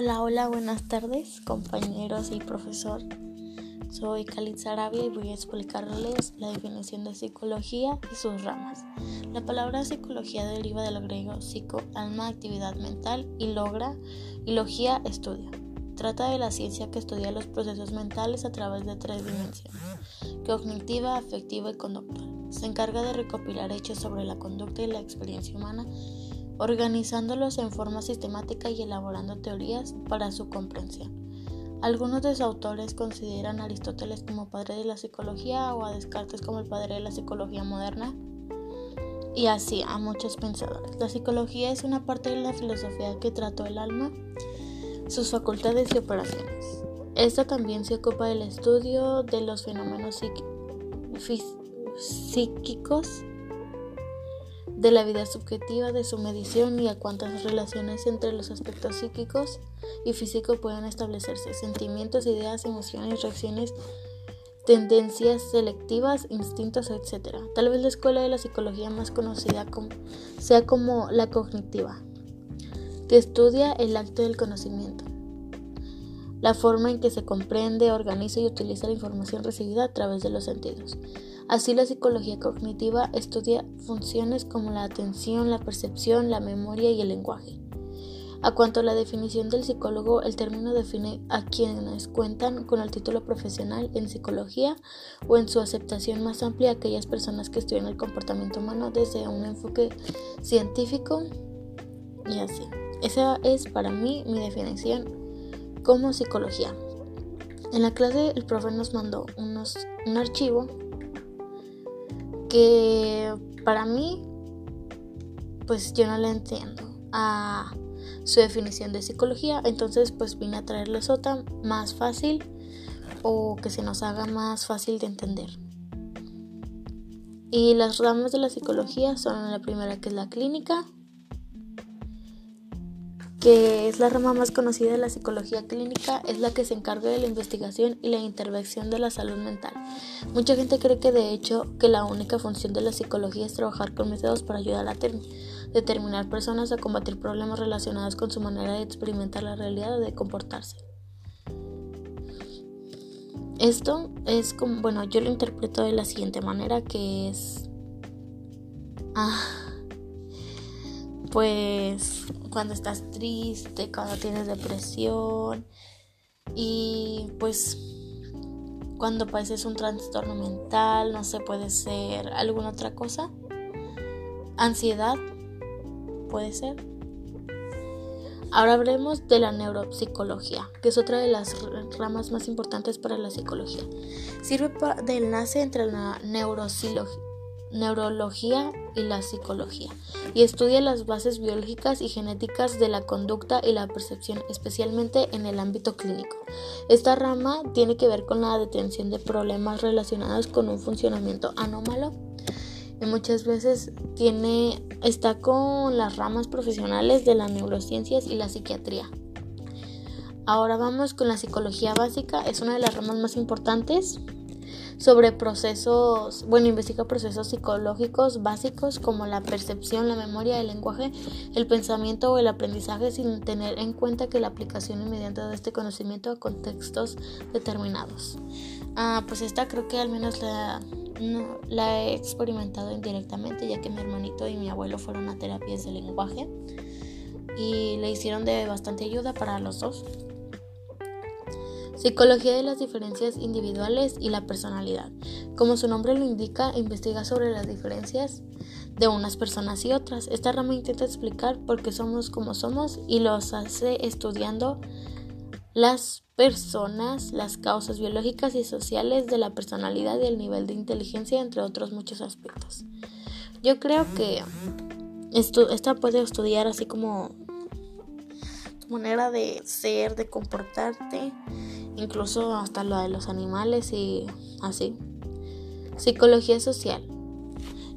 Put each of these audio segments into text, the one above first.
Hola, hola, buenas tardes, compañeros y profesor. Soy Khalid Sarabia y voy a explicarles la definición de psicología y sus ramas. La palabra psicología deriva del griego psico, alma, actividad mental y logra, y logía, estudio. Trata de la ciencia que estudia los procesos mentales a través de tres dimensiones, cognitiva, afectiva y conductual. Se encarga de recopilar hechos sobre la conducta y la experiencia humana organizándolos en forma sistemática y elaborando teorías para su comprensión. Algunos de sus autores consideran a Aristóteles como padre de la psicología o a Descartes como el padre de la psicología moderna y así a muchos pensadores. La psicología es una parte de la filosofía que trató el alma, sus facultades y operaciones. Esta también se ocupa del estudio de los fenómenos psíquicos de la vida subjetiva, de su medición y a cuántas relaciones entre los aspectos psíquicos y físicos pueden establecerse, sentimientos, ideas, emociones, reacciones, tendencias selectivas, instintos, etc. Tal vez la escuela de la psicología más conocida sea como la cognitiva, que estudia el acto del conocimiento, la forma en que se comprende, organiza y utiliza la información recibida a través de los sentidos. Así la psicología cognitiva estudia funciones como la atención, la percepción, la memoria y el lenguaje. A cuanto a la definición del psicólogo, el término define a quienes cuentan con el título profesional en psicología o en su aceptación más amplia aquellas personas que estudian el comportamiento humano desde un enfoque científico y así. Esa es para mí mi definición como psicología. En la clase el profe nos mandó unos, un archivo que para mí, pues yo no le entiendo a su definición de psicología, entonces pues vine a traerles otra más fácil o que se nos haga más fácil de entender. Y las ramas de la psicología son la primera que es la clínica, que es la rama más conocida de la psicología clínica, es la que se encarga de la investigación y la intervención de la salud mental. Mucha gente cree que de hecho que la única función de la psicología es trabajar con métodos para ayudar a determinar personas a combatir problemas relacionados con su manera de experimentar la realidad o de comportarse. Esto es como, bueno, yo lo interpreto de la siguiente manera que es... Ah, pues cuando estás triste, cuando tienes depresión y pues cuando padeces un trastorno mental, no sé, puede ser alguna otra cosa. Ansiedad, puede ser. Ahora hablemos de la neuropsicología, que es otra de las ramas más importantes para la psicología. Sirve de enlace entre la neurología y la psicología, y estudia las bases biológicas y genéticas de la conducta y la percepción, especialmente en el ámbito clínico. Esta rama tiene que ver con la detención de problemas relacionados con un funcionamiento anómalo y muchas veces tiene está con las ramas profesionales de las neurociencias y la psiquiatría. Ahora vamos con la psicología básica, es una de las ramas más importantes sobre procesos, bueno, investiga procesos psicológicos básicos como la percepción, la memoria, el lenguaje, el pensamiento o el aprendizaje sin tener en cuenta que la aplicación inmediata de este conocimiento a contextos determinados. Ah, pues esta creo que al menos la, la he experimentado indirectamente ya que mi hermanito y mi abuelo fueron a terapias de lenguaje y le hicieron de bastante ayuda para los dos. Psicología de las diferencias individuales y la personalidad. Como su nombre lo indica, investiga sobre las diferencias de unas personas y otras. Esta rama intenta explicar por qué somos como somos y los hace estudiando las personas, las causas biológicas y sociales de la personalidad y el nivel de inteligencia, entre otros muchos aspectos. Yo creo que esto, esta puede estudiar así como tu manera de ser, de comportarte incluso hasta lo de los animales y así. Psicología social.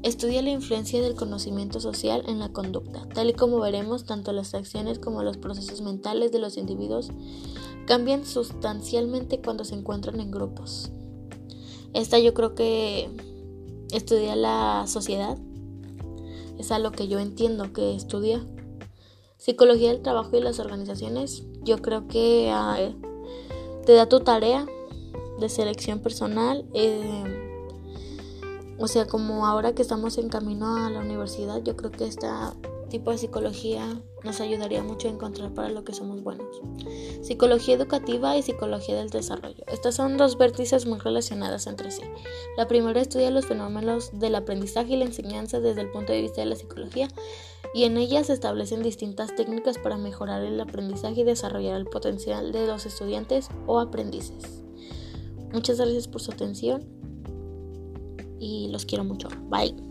Estudia la influencia del conocimiento social en la conducta. Tal y como veremos, tanto las acciones como los procesos mentales de los individuos cambian sustancialmente cuando se encuentran en grupos. Esta yo creo que estudia la sociedad. Es a lo que yo entiendo que estudia. Psicología del trabajo y las organizaciones yo creo que ah, te da tu tarea de selección personal. Eh, o sea, como ahora que estamos en camino a la universidad, yo creo que este tipo de psicología nos ayudaría mucho a encontrar para lo que somos buenos. Psicología educativa y psicología del desarrollo. Estas son dos vértices muy relacionadas entre sí. La primera estudia los fenómenos del aprendizaje y la enseñanza desde el punto de vista de la psicología y en ella se establecen distintas técnicas para mejorar el aprendizaje y desarrollar el potencial de los estudiantes o aprendices. Muchas gracias por su atención y los quiero mucho. Bye.